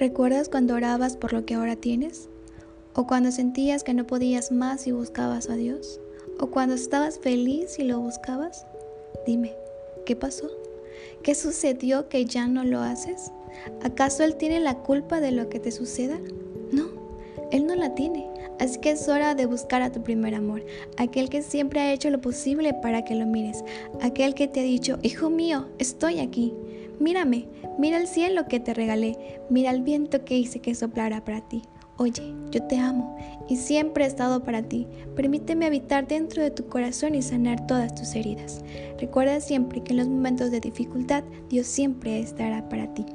¿Recuerdas cuando orabas por lo que ahora tienes? ¿O cuando sentías que no podías más y buscabas a Dios? ¿O cuando estabas feliz y lo buscabas? Dime, ¿qué pasó? ¿Qué sucedió que ya no lo haces? ¿Acaso Él tiene la culpa de lo que te suceda? No, Él no la tiene. Así que es hora de buscar a tu primer amor, aquel que siempre ha hecho lo posible para que lo mires, aquel que te ha dicho, hijo mío, estoy aquí. Mírame, mira el cielo que te regalé, mira el viento que hice que soplara para ti. Oye, yo te amo y siempre he estado para ti. Permíteme habitar dentro de tu corazón y sanar todas tus heridas. Recuerda siempre que en los momentos de dificultad Dios siempre estará para ti.